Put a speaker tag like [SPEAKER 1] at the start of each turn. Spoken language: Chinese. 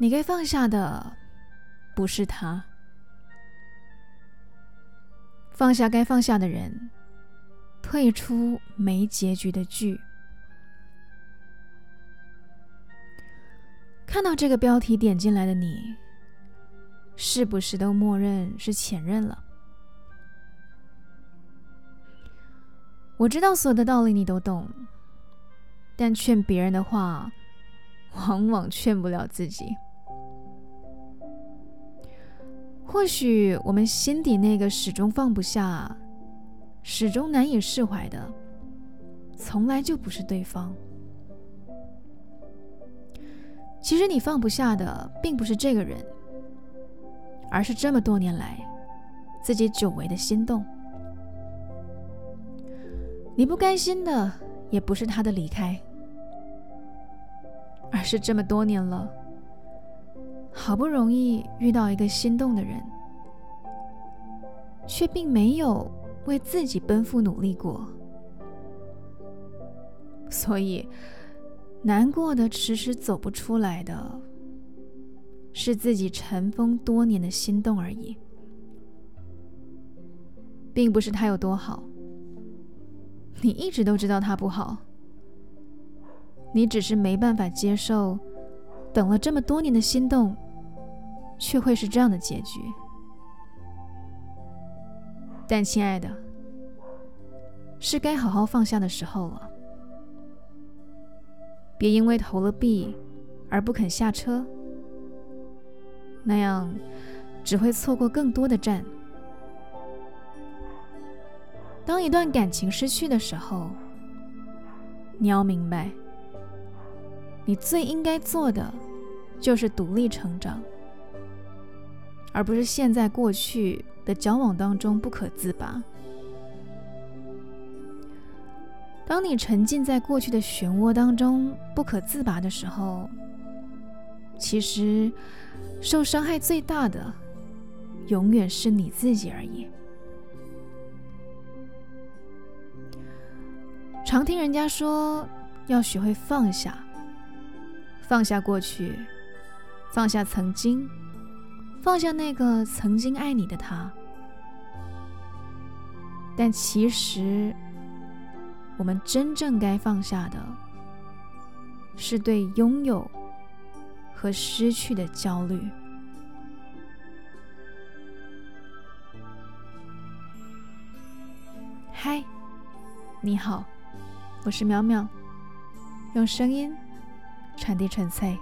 [SPEAKER 1] 你该放下的不是他，放下该放下的人，退出没结局的剧。看到这个标题点进来的你，是不是都默认是前任了？我知道所有的道理你都懂，但劝别人的话，往往劝不了自己。或许我们心底那个始终放不下、始终难以释怀的，从来就不是对方。其实你放不下的，并不是这个人，而是这么多年来自己久违的心动。你不甘心的，也不是他的离开，而是这么多年了。好不容易遇到一个心动的人，却并没有为自己奔赴努力过，所以难过的迟迟走不出来的，是自己尘封多年的心动而已，并不是他有多好。你一直都知道他不好，你只是没办法接受，等了这么多年的心动。却会是这样的结局。但亲爱的，是该好好放下的时候了。别因为投了币而不肯下车，那样只会错过更多的站。当一段感情失去的时候，你要明白，你最应该做的就是独立成长。而不是陷在过去的交往当中不可自拔。当你沉浸在过去的漩涡当中不可自拔的时候，其实受伤害最大的永远是你自己而已。常听人家说要学会放下，放下过去，放下曾经。放下那个曾经爱你的他，但其实，我们真正该放下的，是对拥有和失去的焦虑。嗨，你好，我是淼淼，用声音传递纯粹。